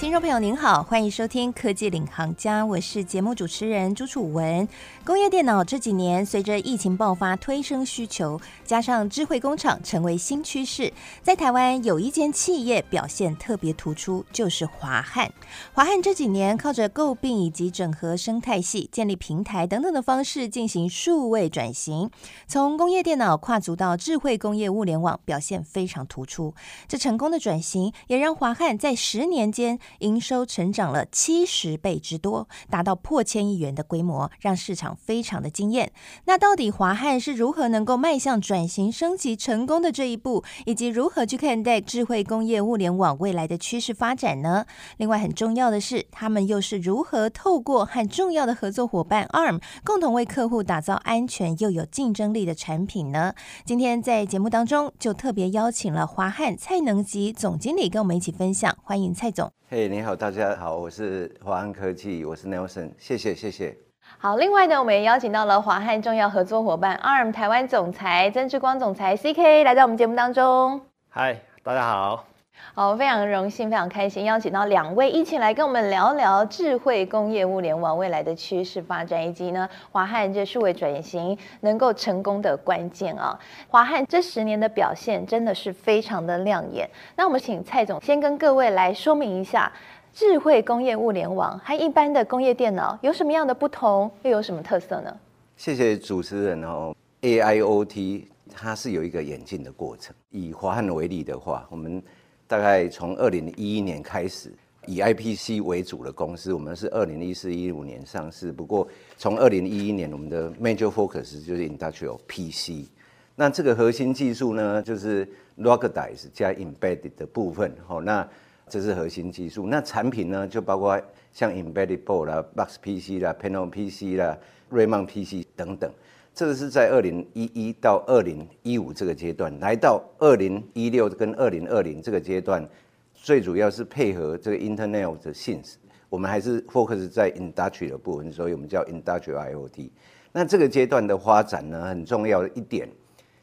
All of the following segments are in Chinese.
听众朋友您好，欢迎收听科技领航家，我是节目主持人朱楚文。工业电脑这几年随着疫情爆发推升需求，加上智慧工厂成为新趋势，在台湾有一间企业表现特别突出，就是华汉。华汉这几年靠着购并以及整合生态系、建立平台等等的方式进行数位转型，从工业电脑跨足到智慧工业物联网，表现非常突出。这成功的转型也让华汉在十年间。营收成长了七十倍之多，达到破千亿元的规模，让市场非常的惊艳。那到底华汉是如何能够迈向转型升级成功的这一步，以及如何去看待智慧工业物联网未来的趋势发展呢？另外很重要的是，他们又是如何透过和重要的合作伙伴 ARM 共同为客户打造安全又有竞争力的产品呢？今天在节目当中就特别邀请了华汉蔡能吉总经理跟我们一起分享，欢迎蔡总。嘿，hey, 你好，大家好，我是华汉科技，我是 Nelson，谢谢谢谢。好，另外呢，我们也邀请到了华汉重要合作伙伴 ARM 台湾总裁曾志光总裁 CK 来到我们节目当中。嗨，大家好。好，非常荣幸，非常开心，邀请到两位一起来跟我们聊聊智慧工业物联网未来的趋势发展，以及呢华汉这数位转型能够成功的关键啊。华汉这十年的表现真的是非常的亮眼。那我们请蔡总先跟各位来说明一下，智慧工业物联网和一般的工业电脑有什么样的不同，又有什么特色呢？谢谢主持人哦。AIoT 它是有一个演进的过程。以华汉为例的话，我们大概从二零一一年开始，以 IPC 为主的公司，我们是二零一四一五年上市。不过从二零一一年，我们的 major focus 就是 industrial PC。那这个核心技术呢，就是 r o g e d i z e 加 embedded 的部分。好，那这是核心技术。那产品呢，就包括像 embedded board 啦、box PC 啦、panel PC 啦、Raymond PC 等等。这个是在二零一一到二零一五这个阶段，来到二零一六跟二零二零这个阶段，最主要是配合这个 Internet of Things，我们还是 focus 在 Industry 的部分，所以我们叫 Industrial IoT。那这个阶段的发展呢，很重要的一点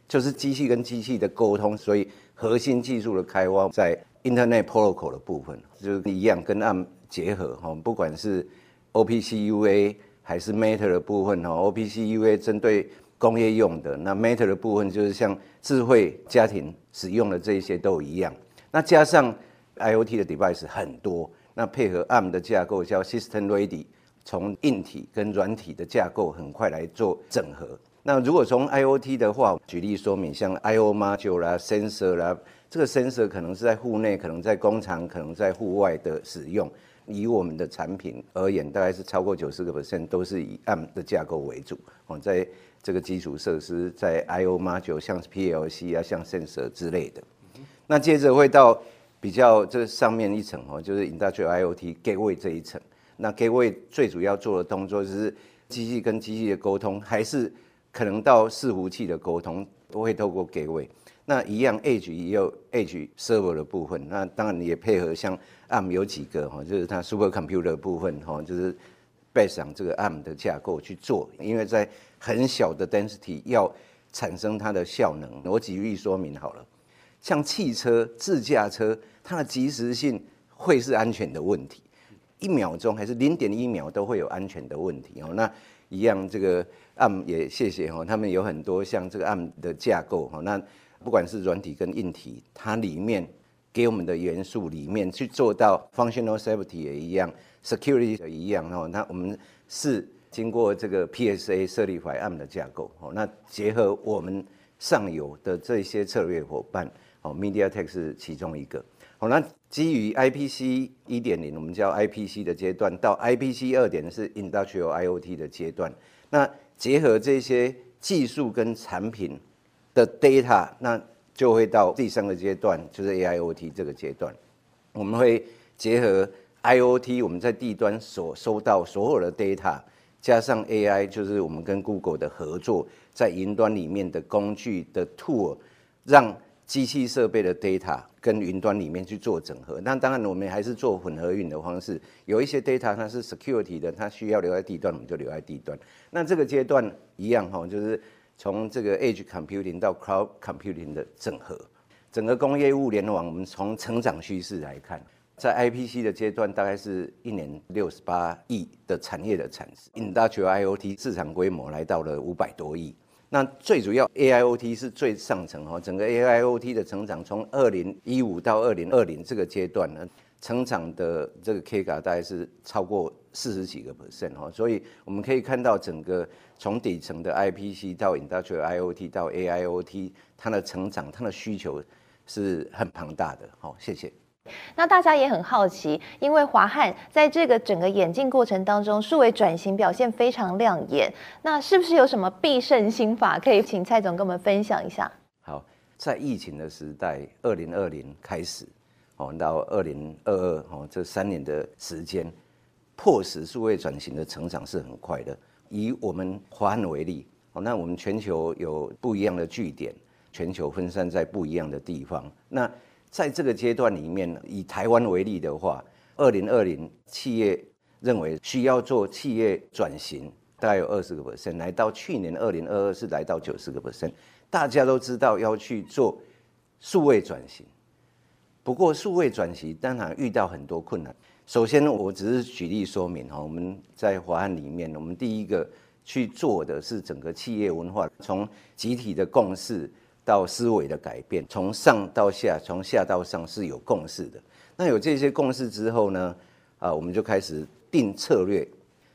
就是机器跟机器的沟通，所以核心技术的开挖在 Internet Protocol 的部分，就是一样跟 ARM 结合哈，不管是 OPC UA。还是 Matter 的部分哦，OPC UA 针对工业用的，那 Matter 的部分就是像智慧家庭使用的这一些都一样。那加上 IoT 的 device 很多，那配合 ARM 的架构叫 System Ready，从硬体跟软体的架构很快来做整合。那如果从 IoT 的话，举例说明，像 IO Module 啦、Sensor 啦，这个 Sensor 可能是在户内，可能在工厂，可能在户外的使用。以我们的产品而言，大概是超过九十个 percent 都是以 AM 的架构为主哦，在这个基础设施，在 I/O Module 像 PLC 啊，像 Sensor 之类的。那接着会到比较这上面一层哦，就是 Industrial IoT Gateway 这一层。那 Gateway 最主要做的动作就是机器跟机器的沟通，还是可能到伺服器的沟通，都会透过 Gateway。那一样，Edge 也有 Edge Server 的部分，那当然也配合像 ARM 有几个哈，就是它 Super Computer 部分哈，就是 base 上这个 ARM 的架构去做，因为在很小的 density 要产生它的效能。我举例说明好了，像汽车自驾车，它的即时性会是安全的问题，一秒钟还是零点一秒都会有安全的问题哦。那一样，这个 ARM 也谢谢哈，他们有很多像这个 ARM 的架构哈，那。不管是软体跟硬体，它里面给我们的元素里面去做到 functional safety 也一样，security 也一样哦。那我们是经过这个 PSA 设立怀案的架构哦。那结合我们上游的这些策略伙伴哦，MediaTek 是其中一个。好，那基于 IPC 一点零，我们叫 IPC 的阶段，到 IPC 二点是 Industrial IoT 的阶段。那结合这些技术跟产品。的 data，那就会到第三个阶段，就是 AIoT 这个阶段。我们会结合 IoT，我们在地端所收到所有的 data，加上 AI，就是我们跟 Google 的合作，在云端里面的工具的 tool，让机器设备的 data 跟云端里面去做整合。那当然，我们还是做混合云的方式。有一些 data 它是 security 的，它需要留在地端，我们就留在地端。那这个阶段一样哈，就是从这个 edge computing 到 cloud computing 的整合。整个工业物联网，我们从成长趋势来看，在 IPC 的阶段，大概是一年六十八亿的产业的产值，Industrial IoT 市场规模来到了五百多亿。那最主要 AIoT 是最上层哈，整个 AIoT 的成长从二零一五到二零二零这个阶段呢，成长的这个 CAGR 大概是超过四十几个 percent 哈，所以我们可以看到整个从底层的 IPC 到 Industrial IoT 到 AIoT，它的成长，它的需求是很庞大的。好，谢谢。那大家也很好奇，因为华汉在这个整个演进过程当中，数位转型表现非常亮眼。那是不是有什么必胜心法可以请蔡总跟我们分享一下？好，在疫情的时代，二零二零开始哦，到二零二二哦，这三年的时间，迫使数位转型的成长是很快的。以我们华汉为例哦，那我们全球有不一样的据点，全球分散在不一样的地方。那在这个阶段里面，以台湾为例的话，二零二零企业认为需要做企业转型，大概有二十个 percent，来到去年二零二二是来到九十个 percent。大家都知道要去做数位转型，不过数位转型当然遇到很多困难。首先，我只是举例说明哈，我们在华汉里面，我们第一个去做的是整个企业文化，从集体的共识。到思维的改变，从上到下，从下到上是有共识的。那有这些共识之后呢，啊，我们就开始定策略。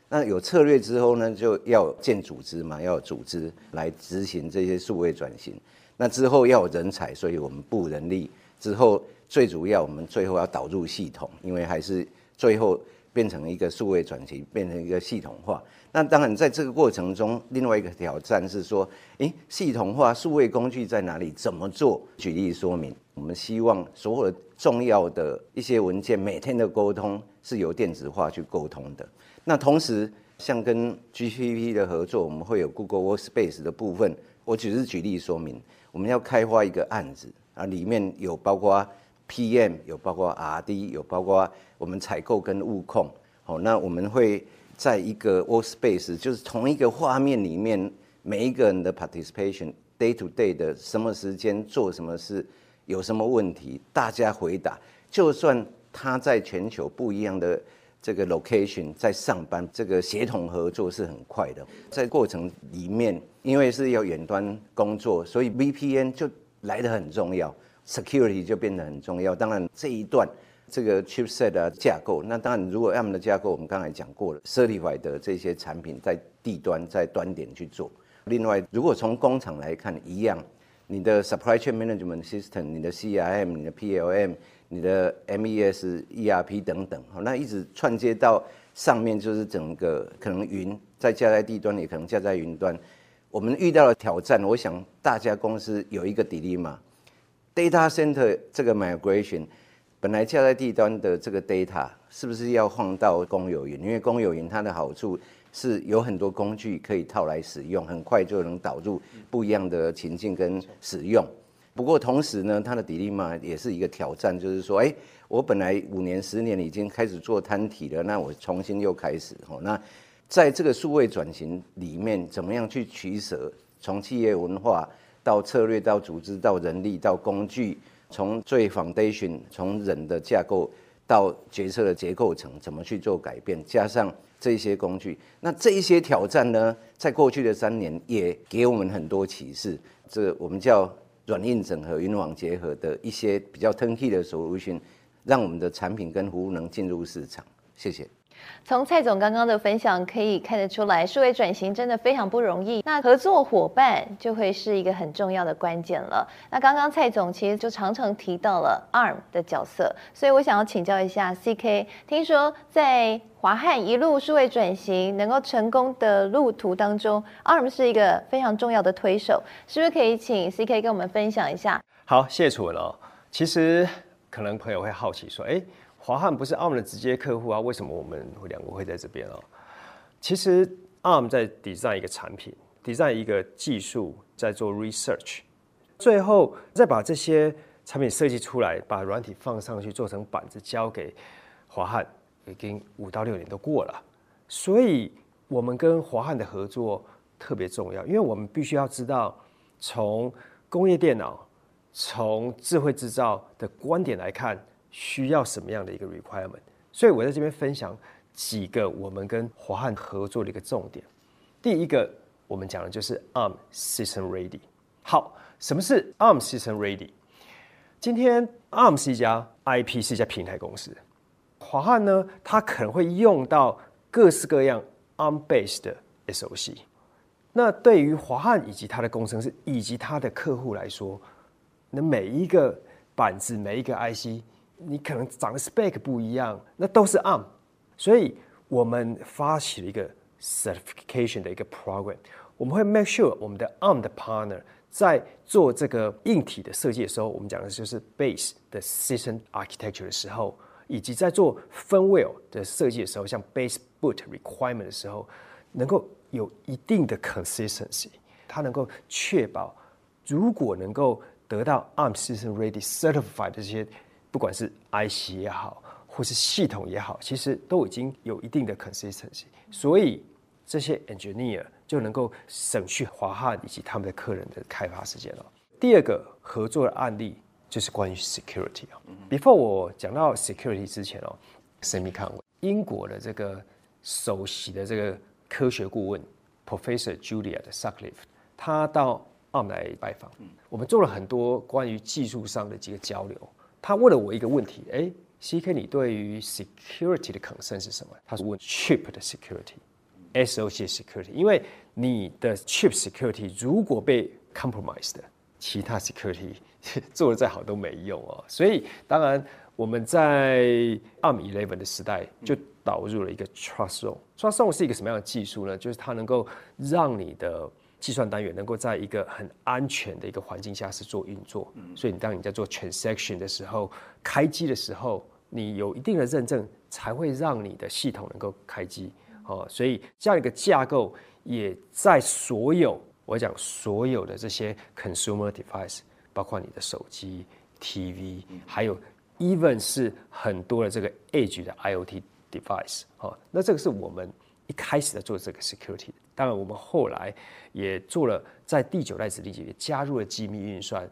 那有策略之后呢，就要建组织嘛，要有组织来执行这些数位转型。那之后要有人才，所以我们布人力。之后最主要，我们最后要导入系统，因为还是最后变成一个数位转型，变成一个系统化。那当然，在这个过程中，另外一个挑战是说，诶，系统化数位工具在哪里？怎么做？举例说明，我们希望所有重要的一些文件，每天的沟通是由电子化去沟通的。那同时，像跟 GPP 的合作，我们会有 Google Workspace 的部分。我只是举例说明，我们要开发一个案子啊，里面有包括 PM，有包括 RD，有包括我们采购跟物控。好，那我们会。在一个 workspace，就是同一个画面里面，每一个人的 participation，day to day 的什么时间做什么事，有什么问题，大家回答。就算他在全球不一样的这个 location 在上班，这个协同合作是很快的。在过程里面，因为是要远端工作，所以 VPN 就来得很重要，security 就变得很重要。当然这一段。这个 chipset 的架构，那当然，如果 ARM 的架构，我们刚才讲过了，certified 的这些产品在地端、在端点去做。另外，如果从工厂来看，一样，你的 supply chain management system、你的 CRM、你的 PLM、你的 MES、ERP 等等，那一直串接到上面，就是整个可能云再架在地端，也可能架在云端。我们遇到的挑战，我想大家公司有一个 dilemma，data center 这个 migration。本来架在地端的这个 data 是不是要放到公有云？因为公有云它的好处是有很多工具可以套来使用，很快就能导入不一样的情境跟使用。不过同时呢，它的 dilemma 也是一个挑战，就是说，哎，我本来五年、十年已经开始做摊体了，那我重新又开始。哦，那在这个数位转型里面，怎么样去取舍？从企业文化到策略，到组织，到人力，到工具。从最 foundation，从人的架构到决策的结构层，怎么去做改变？加上这些工具，那这一些挑战呢，在过去的三年也给我们很多启示。这我们叫软硬整合、云网结合的一些比较 turnkey 的 solution，让我们的产品跟服务能进入市场。谢谢。从蔡总刚刚的分享可以看得出来，数位转型真的非常不容易。那合作伙伴就会是一个很重要的关键了。那刚刚蔡总其实就常常提到了 ARM 的角色，所以我想要请教一下 CK，听说在华汉一路数位转型能够成功的路途当中，ARM 是一个非常重要的推手，是不是可以请 CK 跟我们分享一下？好，谢楚文哦。其实可能朋友会好奇说，哎。华汉不是 ARM 的直接客户啊？为什么我们两个会在这边啊？其实 ARM 在 design 一个产品，design 一个技术，在做 research，最后再把这些产品设计出来，把软体放上去，做成板子交给华汉，已经五到六年都过了。所以，我们跟华汉的合作特别重要，因为我们必须要知道，从工业电脑、从智慧制造的观点来看，需要什么样的一个 requirement。所以我在这边分享几个我们跟华汉合作的一个重点。第一个，我们讲的就是 ARM System Ready。好。什么是 ARM System Ready？今天 ARM 是一家 IP，是一家平台公司。华汉呢，它可能会用到各式各样 ARM-based 的 SoC。那对于华汉以及他的工程师以及他的客户来说，那每一个板子、每一个 IC，你可能长得 spec 不一样，那都是 ARM。所以我们发起了一个 certification 的一个 program，我们会 make sure 我们的 ARM 的 partner。在做这个硬体的设计的时候，我们讲的就是 base 的 system architecture 的时候，以及在做 firmware 的设计的时候，像 base boot requirement 的时候，能够有一定的 consistency，它能够确保，如果能够得到 ARM System Ready Certified 这些，不管是 IC 也好，或是系统也好，其实都已经有一定的 consistency，所以这些 engineer。就能够省去华汉以及他们的客人的开发时间了。第二个合作的案例就是关于 security 啊。Before 我讲到 security 之前哦，SEMICON 英国的这个首席的这个科学顾问 Professor Julia 的 Sutcliffe，他到澳门来拜访，我们做了很多关于技术上的几个交流。他问了我一个问题：哎，CK，你对于 security 的 concern 是什么？他是问 chip 的 security。SoC security，因为你的 chip security 如果被 compromised，其他 security 做的再好都没用哦。所以当然我们在 ARM 11的时代就导入了一个 trust zone。trust zone 是一个什么样的技术呢？就是它能够让你的计算单元能够在一个很安全的一个环境下是做运作。所以你当你在做 transaction 的时候，开机的时候，你有一定的认证，才会让你的系统能够开机。哦，所以这样一个架构也在所有我讲所有的这些 consumer device，包括你的手机、TV，还有 even 是很多的这个 edge 的 IoT device。哦，那这个是我们一开始在做这个 security。当然，我们后来也做了在第九代指令集也加入了机密运算。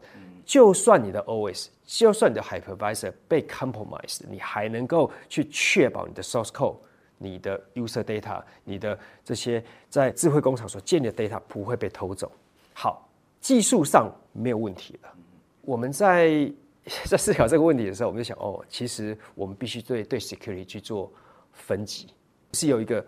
就算你的 OS，就算你的 hypervisor 被 compromise，你还能够去确保你的 source code。你的 user data，你的这些在智慧工厂所建立的 data 不会被偷走。好，技术上没有问题了。我们在在思考这个问题的时候，我们就想，哦，其实我们必须对对 security 去做分级，是有一个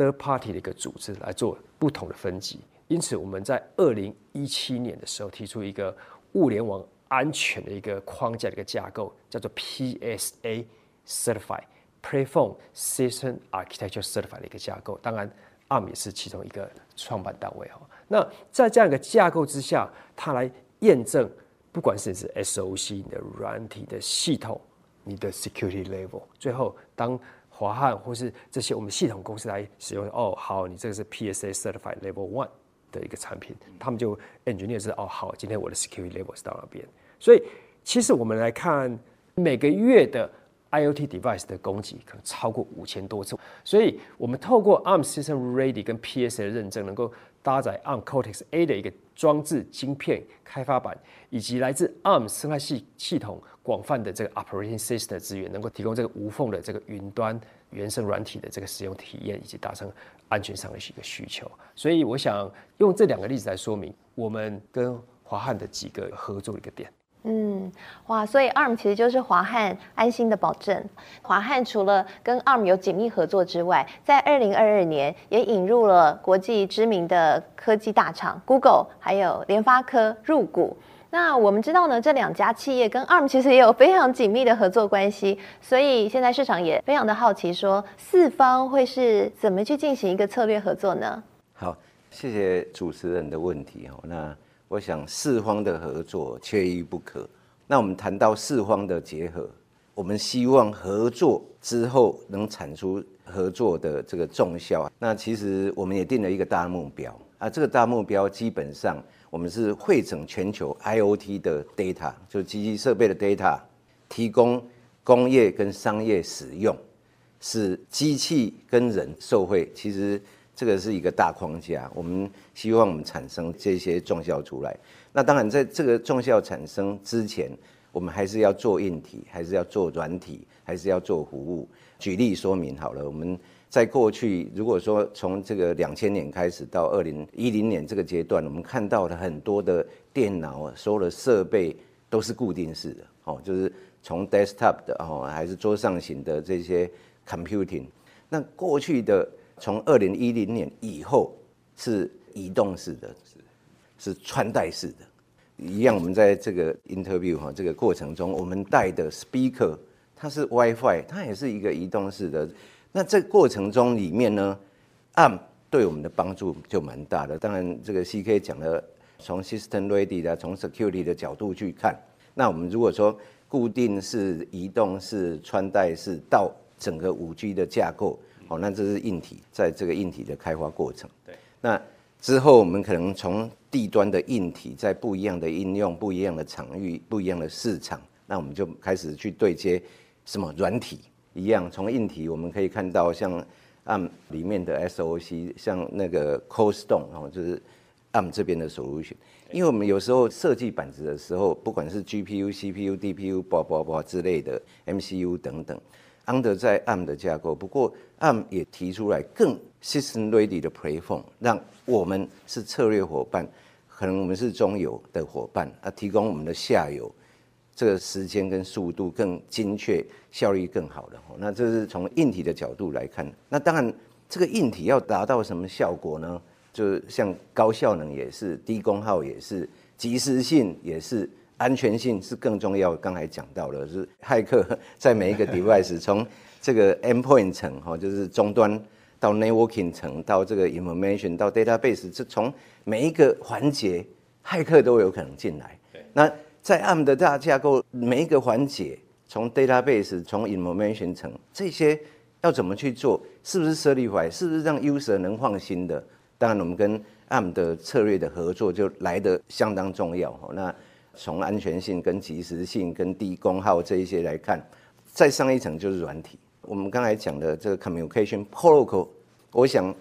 third party 的一个组织来做不同的分级。因此，我们在二零一七年的时候提出一个物联网安全的一个框架的一个架构，叫做 PSA Certified。Platform System Architecture Certified 的一个架构，当然 ARM 也是其中一个创办单位哈。那在这样一个架构之下，它来验证，不管是你是 SOC、你的软体的系统、你的 Security Level，最后当华汉或是这些我们系统公司来使用，哦，好，你这个是 PSA Certified Level One 的一个产品，他们就 Engineer 知道，哦，好，今天我的 Security Level 是到那边。所以其实我们来看每个月的。IoT device 的攻击可能超过五千多次，所以我们透过 ARM System Ready 跟 PSA 的认证，能够搭载 ARM Cortex A 的一个装置晶片开发板，以及来自 ARM 生态系系统广泛的这个 Operating System 资源，能够提供这个无缝的这个云端原生软体的这个使用体验，以及达成安全上的一个需求。所以我想用这两个例子来说明我们跟华汉的几个合作的一个点。嗯，哇，所以 ARM 其实就是华汉安心的保证。华汉除了跟 ARM 有紧密合作之外，在二零二二年也引入了国际知名的科技大厂 Google 还有联发科入股。那我们知道呢，这两家企业跟 ARM 其实也有非常紧密的合作关系，所以现在市场也非常的好奇，说四方会是怎么去进行一个策略合作呢？好，谢谢主持人的问题哦。那我想四方的合作缺一不可。那我们谈到四方的结合，我们希望合作之后能产出合作的这个重效。那其实我们也定了一个大目标啊，这个大目标基本上我们是汇整全球 IoT 的 data，就机器设备的 data，提供工业跟商业使用，使机器跟人受惠。其实这个是一个大框架，我们希望我们产生这些重效出来。那当然，在这个重效产生之前，我们还是要做硬体，还是要做软体，还是要做服务。举例说明好了，我们。在过去，如果说从这个两千年开始到二零一零年这个阶段，我们看到了很多的电脑啊，所有的设备都是固定式的，哦，就是从 desktop 的哦，还是桌上型的这些 computing。那过去的从二零一零年以后是移动式的，是穿戴式的。一样，我们在这个 interview 哈这个过程中，我们带的 speaker 它是 WiFi，它也是一个移动式的。那这过程中里面呢，ARM 对我们的帮助就蛮大的。当然，这个 CK 讲的，从 System Ready 的，从 Security 的角度去看，那我们如果说固定式、移动式、穿戴式到整个五 G 的架构，哦，那这是硬体，在这个硬体的开发过程。对。那之后我们可能从地端的硬体，在不一样的应用、不一样的场域、不一样的市场，那我们就开始去对接什么软体。一样，从硬体我们可以看到，像 ARM 里面的 SOC，像那个 Cold Stone 哦，就是 ARM 这边的 solution。因为我们有时候设计板子的时候，不管是 GPU、CPU、DPU、包包包之类的 MCU 等等，under 在 ARM 的架构。不过 ARM 也提出来更 system ready 的 platform，让我们是策略伙伴，可能我们是中游的伙伴啊，提供我们的下游。这个时间跟速度更精确，效率更好的。那这是从硬体的角度来看。那当然，这个硬体要达到什么效果呢？就是像高效能也是，低功耗也是，及时性也是，安全性是更重要。刚才讲到了，是骇客在每一个 device，从这个 endpoint 层哈，就是终端到 networking 层，到这个 information 到 database，这从每一个环节，骇客都有可能进来。对，那。在 ARM 的大架构，每一个环节，从 database，从 information 层，这些要怎么去做？是不是 certify？是不是让 user 能放心的？当然，我们跟 ARM 的策略的合作就来得相当重要。那从安全性、跟及时性、跟低功耗这一些来看，再上一层就是软体。我们刚才讲的这个 communication protocol，我想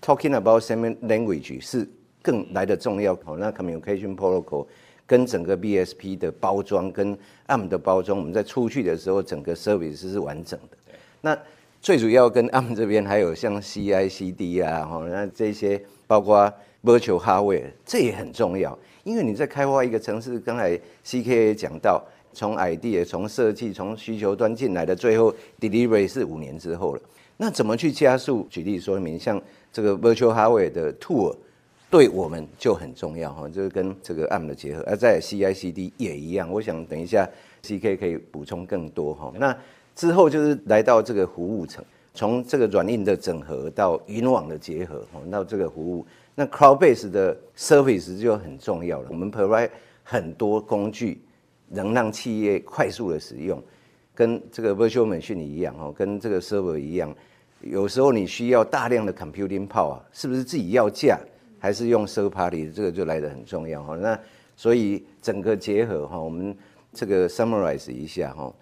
talking about same language 是更来的重要。那 communication protocol。跟整个 BSP 的包装，跟 ARM 的包装，我们在出去的时候，整个 service 是完整的。那最主要跟 ARM 这边还有像 CI/CD 啊，哈，那这些包括 Virtual Hardware，这也很重要。因为你在开发一个城市，刚才 CK 讲到，从 idea 从设计从需求端进来的，最后 delivery 是五年之后了。那怎么去加速？举例说明，像这个 Virtual Hardware 的 tour。对我们就很重要哈，就是跟这个 ARM 的结合，而在 CI/CD 也一样。我想等一下 CK 可以补充更多哈。那之后就是来到这个服务层，从这个软硬的整合到云网的结合，到这个服务，那 CloudBase 的 service 就很重要了。我们 provide 很多工具，能让企业快速的使用，跟这个 Virtual Machine 一样哈，跟这个 Server 一样。有时候你需要大量的 Computing Power，是不是自己要架？还是用 server party？这个就来的很重要哈。那所以整个结合哈，我们这个 summarize 一下哈。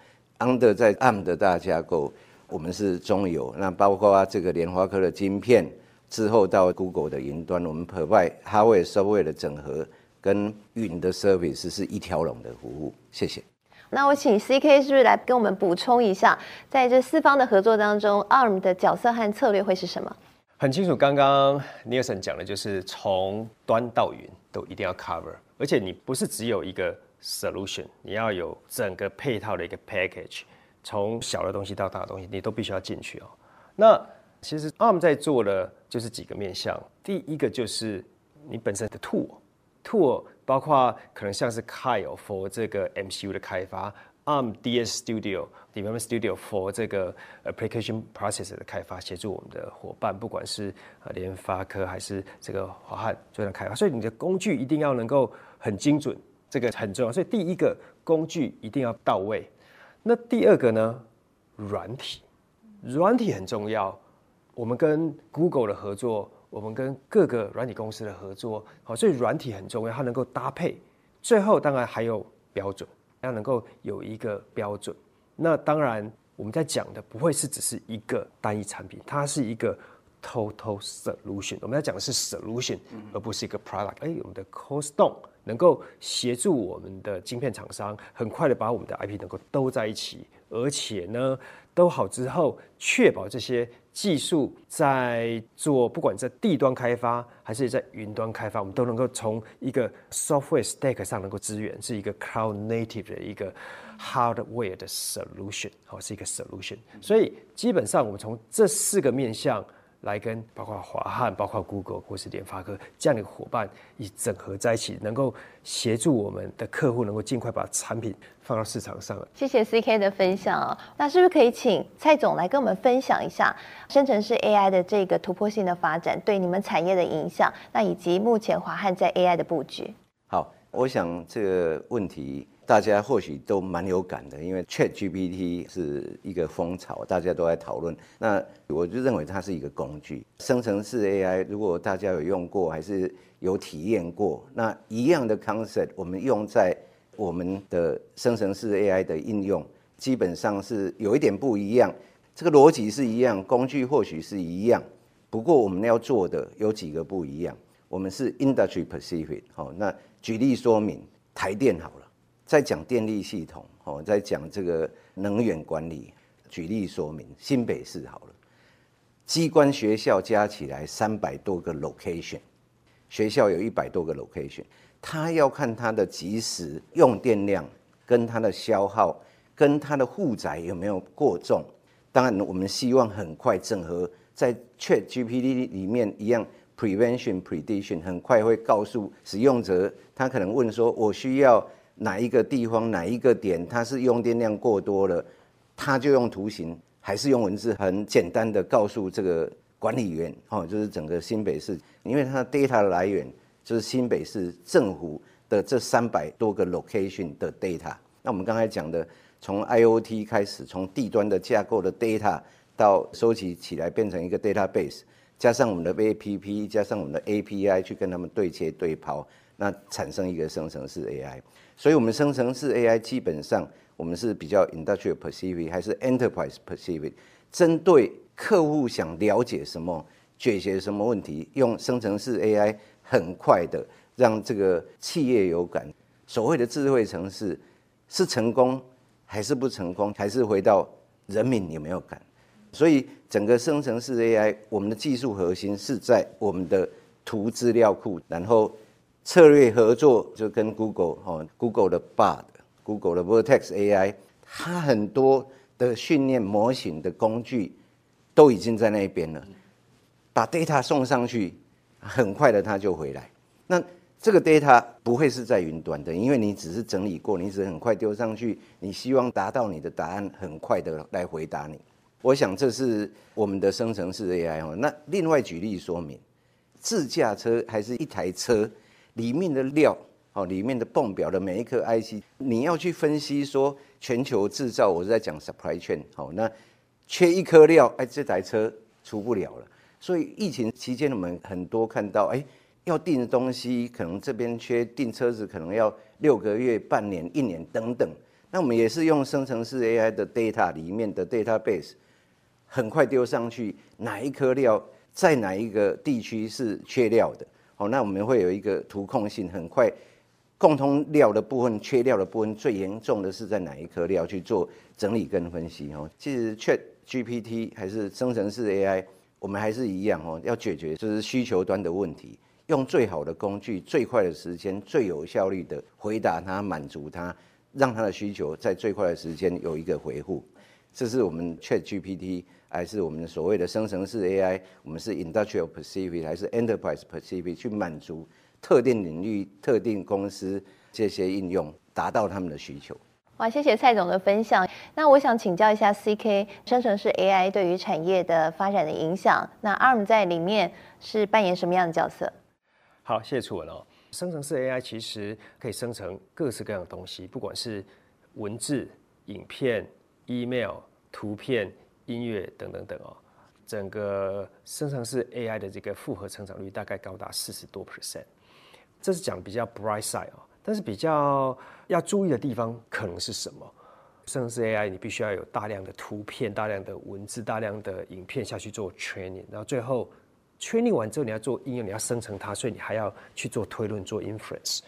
Under 在 ARM 的大架构，我们是中游。那包括这个联发科的晶片，之后到 Google 的云端，我们 provide hardware software 的整合跟云的 service 是一条龙的服务。谢谢。那我请 CK 是不是来跟我们补充一下，在这四方的合作当中，ARM 的角色和策略会是什么？很清楚，刚刚 Nielsen 讲的就是从端到云都一定要 cover，而且你不是只有一个 solution，你要有整个配套的一个 package，从小的东西到大的东西，你都必须要进去哦。那其实 ARM 在做的就是几个面向，第一个就是你本身的 tool，tool 包括可能像是 Kyle for 这个 MCU 的开发。ARM DS Studio Development Studio for 这个 Application Process 的开发，协助我们的伙伴，不管是联发科还是这个华汉做的开发，所以你的工具一定要能够很精准，这个很重要。所以第一个工具一定要到位。那第二个呢，软体，软体很重要。我们跟 Google 的合作，我们跟各个软体公司的合作，好，所以软体很重要，它能够搭配。最后当然还有标准，要能够有一个标准。那当然我们在讲的不会是只是一个单一产品，它是一个 total solution。我们在讲的是 solution，而不是一个 product。哎，我们的 CoStone 能够协助我们的晶片厂商，很快的把我们的 IP 能够兜在一起，而且呢，都好之后，确保这些技术在做，不管在地端开发还是在云端开发，我们都能够从一个 software stack 上能够支援，是一个 cloud native 的一个 hardware 的 solution，好，是一个 solution。所以基本上我们从这四个面向。来跟包括华汉、包括 Google 或是联发科这样的伙伴一整合在一起，能够协助我们的客户能够尽快把产品放到市场上。谢谢 CK 的分享啊，那是不是可以请蔡总来跟我们分享一下生成式 AI 的这个突破性的发展对你们产业的影响？那以及目前华汉在 AI 的布局？好，我想这个问题。大家或许都蛮有感的，因为 ChatGPT 是一个风潮，大家都在讨论。那我就认为它是一个工具，生成式 AI。如果大家有用过，还是有体验过，那一样的 concept，我们用在我们的生成式 AI 的应用，基本上是有一点不一样。这个逻辑是一样，工具或许是一样，不过我们要做的有几个不一样。我们是 industry specific。好，那举例说明，台电好了。在讲电力系统，哦，在讲这个能源管理。举例说明，新北市好了，机关学校加起来三百多个 location，学校有一百多个 location，他要看他的即时用电量跟他的消耗，跟他的负载有没有过重。当然，我们希望很快整合在 ChatGPT 里面一样，prevention prediction 很快会告诉使用者，他可能问说，我需要。哪一个地方哪一个点，它是用电量过多了，他就用图形还是用文字，很简单的告诉这个管理员，哦，就是整个新北市，因为它的 data 的来源就是新北市政府的这三百多个 location 的 data。那我们刚才讲的，从 IoT 开始，从地端的架构的 data 到收集起来变成一个 database，加上我们的 APP，加上我们的 API 去跟他们对接对抛，那产生一个生成式 AI。所以，我们生成式 AI 基本上，我们是比较 industrial specific 还是 enterprise specific？针对客户想了解什么、解决什么问题，用生成式 AI 很快的让这个企业有感。所谓的智慧城市是成功还是不成功，还是回到人民有没有感？所以，整个生成式 AI，我们的技术核心是在我们的图资料库，然后。策略合作就跟 Google 哦，Google 的 Bard、Google 的 Vertex AI，它很多的训练模型的工具都已经在那边了。把 data 送上去，很快的它就回来。那这个 data 不会是在云端的，因为你只是整理过，你只是很快丢上去，你希望达到你的答案，很快的来回答你。我想这是我们的生成式 AI 哦。那另外举例说明，自驾车还是一台车？里面的料，哦，里面的泵表的每一颗 IC，你要去分析说全球制造，我是在讲 supply chain，好，那缺一颗料，哎，这台车出不了了。所以疫情期间，我们很多看到，哎，要订的东西，可能这边缺订车子，可能要六个月、半年、一年等等。那我们也是用生成式 AI 的 data 里面的 database，很快丢上去，哪一颗料在哪一个地区是缺料的。哦，那我们会有一个图控性，很快共通料的部分、缺料的部分，最严重的是在哪一颗料去做整理跟分析哦。其实 Chat GPT 还是生成式 AI，我们还是一样哦，要解决就是需求端的问题，用最好的工具、最快的时间、最有效率的回答它，满足它，让它的需求在最快的时间有一个回复。这是我们 Chat GPT。还是我们所谓的生成式 AI，我们是 Industrial Pacific 还是 Enterprise Pacific 去满足特定领域、特定公司这些应用，达到他们的需求。哇，谢谢蔡总的分享。那我想请教一下 CK，生成式 AI 对于产业的发展的影响，那 ARM 在里面是扮演什么样的角色？好，谢谢楚文哦。生成式 AI 其实可以生成各式各样的东西，不管是文字、影片、email、图片。音乐等等等哦，整个生成式 AI 的这个复合成长率大概高达四十多 percent，这是讲比较 bright side 啊，但是比较要注意的地方可能是什么？生成式 AI 你必须要有大量的图片、大量的文字、大量的影片下去做 training，然后最后 training 完之后你要做应用，你要生成它，所以你还要去做推论、做 inference，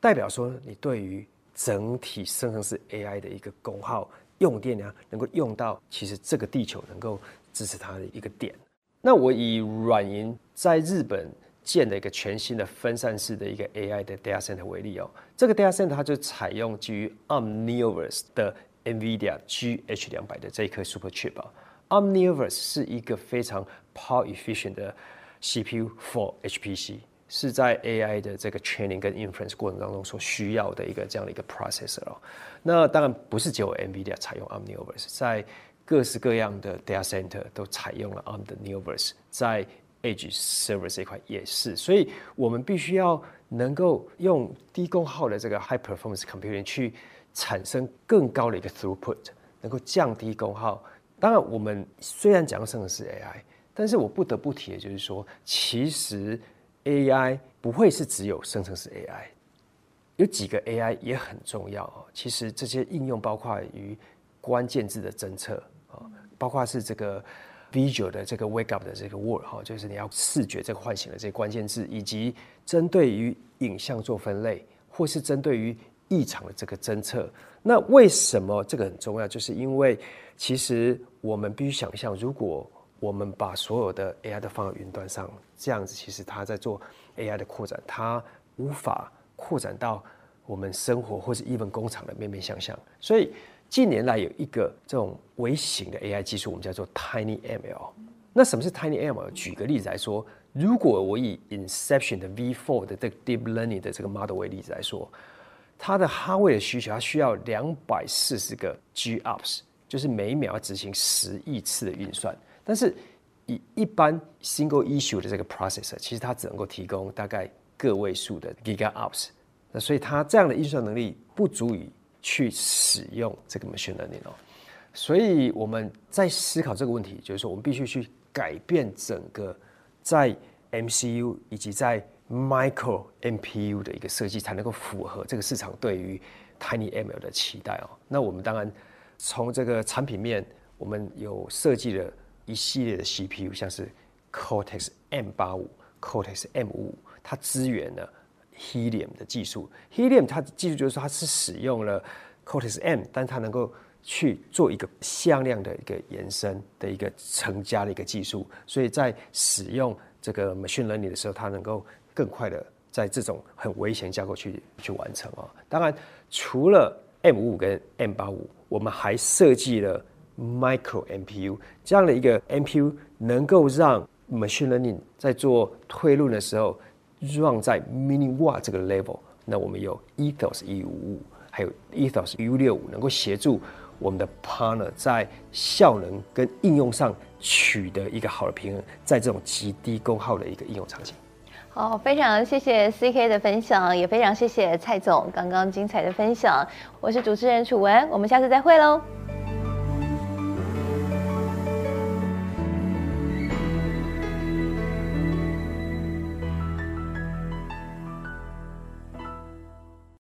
代表说你对于整体生成式 AI 的一个功耗。用电量能够用到，其实这个地球能够支持它的一个点。那我以软银在日本建的一个全新的分散式的一个 AI 的 data center 为例哦，这个 data center 它就采用基于 Arm Neoverse 的 NVIDIA GH 两百的这一颗 super chip 啊。Arm Neoverse 是一个非常 power efficient 的 CPU for HPC。是在 AI 的这个 training 跟 inference 过程当中所需要的一个这样的一个 processor 哦。那当然不是只有 NVIDIA 采用 Arm Neoverse，在各式各样的 data center 都采用了 Arm 的 Neoverse，在 Edge service 这一块也是。所以我们必须要能够用低功耗的这个 high performance computing 去产生更高的一个 throughput，能够降低功耗。当然，我们虽然讲生成式 AI，但是我不得不提的就是说，其实。AI 不会是只有生成式 AI，有几个 AI 也很重要哦。其实这些应用包括于关键字的侦测啊，包括是这个 visual 的这个 wake up 的这个 word 哈，就是你要视觉这个唤醒的这些关键字，以及针对于影像做分类，或是针对于异常的这个侦测。那为什么这个很重要？就是因为其实我们必须想象，如果我们把所有的 AI 都放在云端上，这样子其实它在做 AI 的扩展，它无法扩展到我们生活或是 even 工厂的面面相向。所以近年来有一个这种微型的 AI 技术，我们叫做 Tiny ML。那什么是 Tiny ML？举个例子来说，如果我以 Inception 的 V4 的这个 Deep Learning 的这个 model 为例子来说，它的哈位的需求，它需要两百四十个 GOPS，就是每秒要执行十亿次的运算。但是以一般 single issue 的这个 processor，其实它只能够提供大概个位数的 gigaops，那所以它这样的运算能力不足以去使用这个 machine learning 哦。所以我们在思考这个问题，就是说我们必须去改变整个在 MCU 以及在 micro MPU 的一个设计，才能够符合这个市场对于 Tiny ML 的期待哦。那我们当然从这个产品面，我们有设计了。一系列的 CPU，像是 Cortex M85、Cortex M55，它支援了 Helium 的技术。Helium 它的技术就是说它是使用了 Cortex M，但它能够去做一个向量的一个延伸的一个乘加的一个技术，所以在使用这个 Machine Learning 的时候，它能够更快的在这种很危险架构去去完成啊。当然，除了 M55 跟 M85，我们还设计了。Micro MPU 这样的一个 MPU 能够让 Machine Learning 在做推论的时候 run 在 mini watt 这个 level。那我们有 Ethos 一五五，还有 Ethos U 六五，能够协助我们的 partner 在效能跟应用上取得一个好的平衡，在这种极低功耗的一个应用场景。好，非常谢谢 CK 的分享，也非常谢谢蔡总刚刚精彩的分享。我是主持人楚文，我们下次再会喽。